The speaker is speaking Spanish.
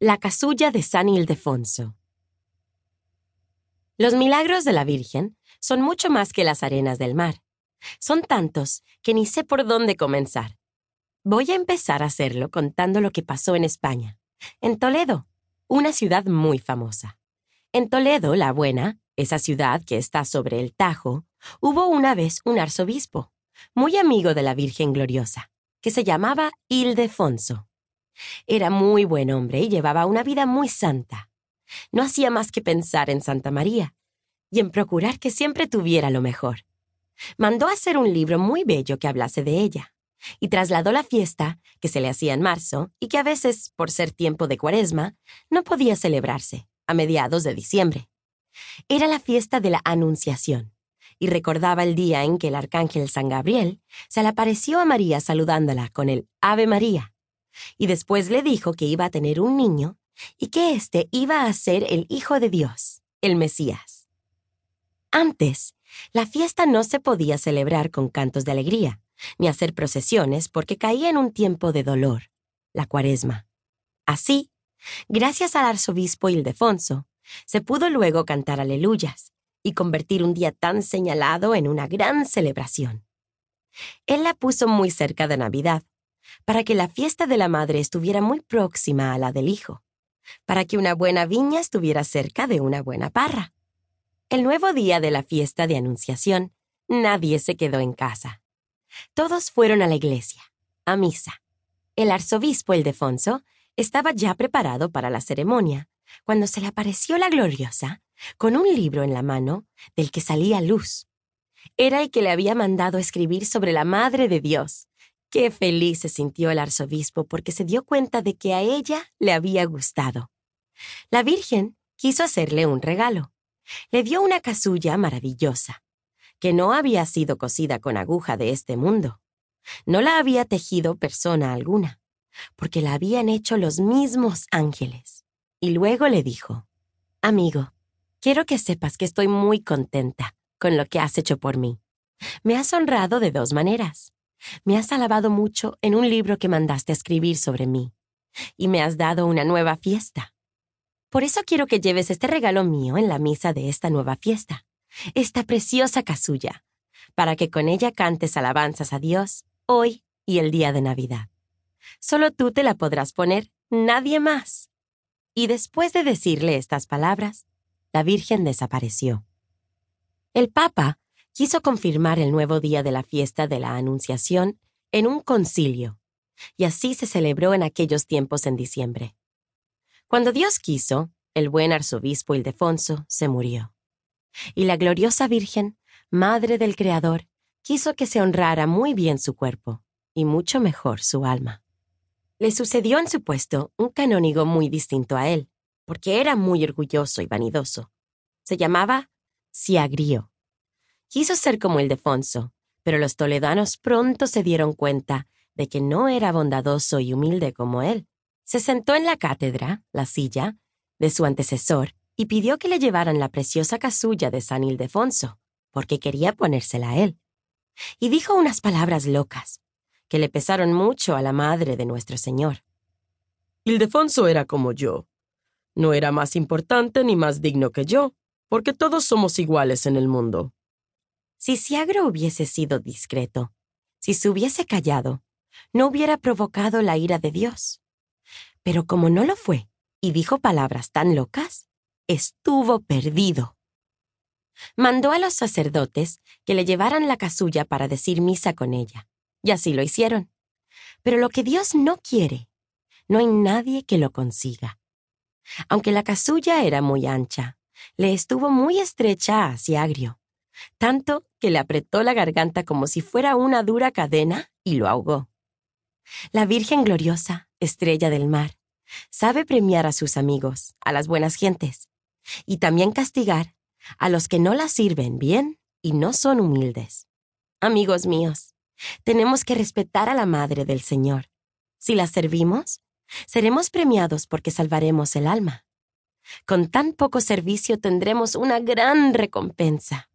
La casulla de San Ildefonso. Los milagros de la Virgen son mucho más que las arenas del mar. Son tantos que ni sé por dónde comenzar. Voy a empezar a hacerlo contando lo que pasó en España, en Toledo, una ciudad muy famosa. En Toledo, la Buena, esa ciudad que está sobre el Tajo, hubo una vez un arzobispo, muy amigo de la Virgen Gloriosa, que se llamaba Ildefonso. Era muy buen hombre y llevaba una vida muy santa. No hacía más que pensar en Santa María y en procurar que siempre tuviera lo mejor. Mandó hacer un libro muy bello que hablase de ella, y trasladó la fiesta, que se le hacía en marzo y que a veces, por ser tiempo de cuaresma, no podía celebrarse, a mediados de diciembre. Era la fiesta de la Anunciación, y recordaba el día en que el arcángel San Gabriel se le apareció a María saludándola con el Ave María y después le dijo que iba a tener un niño y que éste iba a ser el Hijo de Dios, el Mesías. Antes, la fiesta no se podía celebrar con cantos de alegría, ni hacer procesiones porque caía en un tiempo de dolor, la cuaresma. Así, gracias al arzobispo Ildefonso, se pudo luego cantar aleluyas y convertir un día tan señalado en una gran celebración. Él la puso muy cerca de Navidad, para que la fiesta de la madre estuviera muy próxima a la del hijo, para que una buena viña estuviera cerca de una buena parra. El nuevo día de la fiesta de Anunciación, nadie se quedó en casa. Todos fueron a la iglesia, a misa. El arzobispo Ildefonso estaba ya preparado para la ceremonia, cuando se le apareció la gloriosa, con un libro en la mano del que salía luz. Era el que le había mandado escribir sobre la Madre de Dios, Qué feliz se sintió el arzobispo porque se dio cuenta de que a ella le había gustado. La Virgen quiso hacerle un regalo. Le dio una casulla maravillosa, que no había sido cosida con aguja de este mundo. No la había tejido persona alguna, porque la habían hecho los mismos ángeles. Y luego le dijo, Amigo, quiero que sepas que estoy muy contenta con lo que has hecho por mí. Me has honrado de dos maneras. Me has alabado mucho en un libro que mandaste escribir sobre mí, y me has dado una nueva fiesta. Por eso quiero que lleves este regalo mío en la misa de esta nueva fiesta, esta preciosa casulla, para que con ella cantes alabanzas a Dios hoy y el día de Navidad. Solo tú te la podrás poner, nadie más. Y después de decirle estas palabras, la Virgen desapareció. El Papa quiso confirmar el nuevo día de la fiesta de la Anunciación en un concilio, y así se celebró en aquellos tiempos en diciembre. Cuando Dios quiso, el buen arzobispo Ildefonso se murió. Y la gloriosa Virgen, Madre del Creador, quiso que se honrara muy bien su cuerpo, y mucho mejor su alma. Le sucedió en su puesto un canónigo muy distinto a él, porque era muy orgulloso y vanidoso. Se llamaba Siagrio Quiso ser como Ildefonso, pero los toledanos pronto se dieron cuenta de que no era bondadoso y humilde como él. Se sentó en la cátedra, la silla, de su antecesor y pidió que le llevaran la preciosa casulla de San Ildefonso, porque quería ponérsela a él. Y dijo unas palabras locas, que le pesaron mucho a la madre de nuestro Señor. Ildefonso era como yo. No era más importante ni más digno que yo, porque todos somos iguales en el mundo. Si Siagro hubiese sido discreto, si se hubiese callado, no hubiera provocado la ira de Dios. Pero como no lo fue y dijo palabras tan locas, estuvo perdido. Mandó a los sacerdotes que le llevaran la casulla para decir misa con ella, y así lo hicieron. Pero lo que Dios no quiere, no hay nadie que lo consiga. Aunque la casulla era muy ancha, le estuvo muy estrecha a Siagrio tanto que le apretó la garganta como si fuera una dura cadena y lo ahogó. La Virgen Gloriosa, estrella del mar, sabe premiar a sus amigos, a las buenas gentes, y también castigar a los que no la sirven bien y no son humildes. Amigos míos, tenemos que respetar a la Madre del Señor. Si la servimos, seremos premiados porque salvaremos el alma. Con tan poco servicio tendremos una gran recompensa.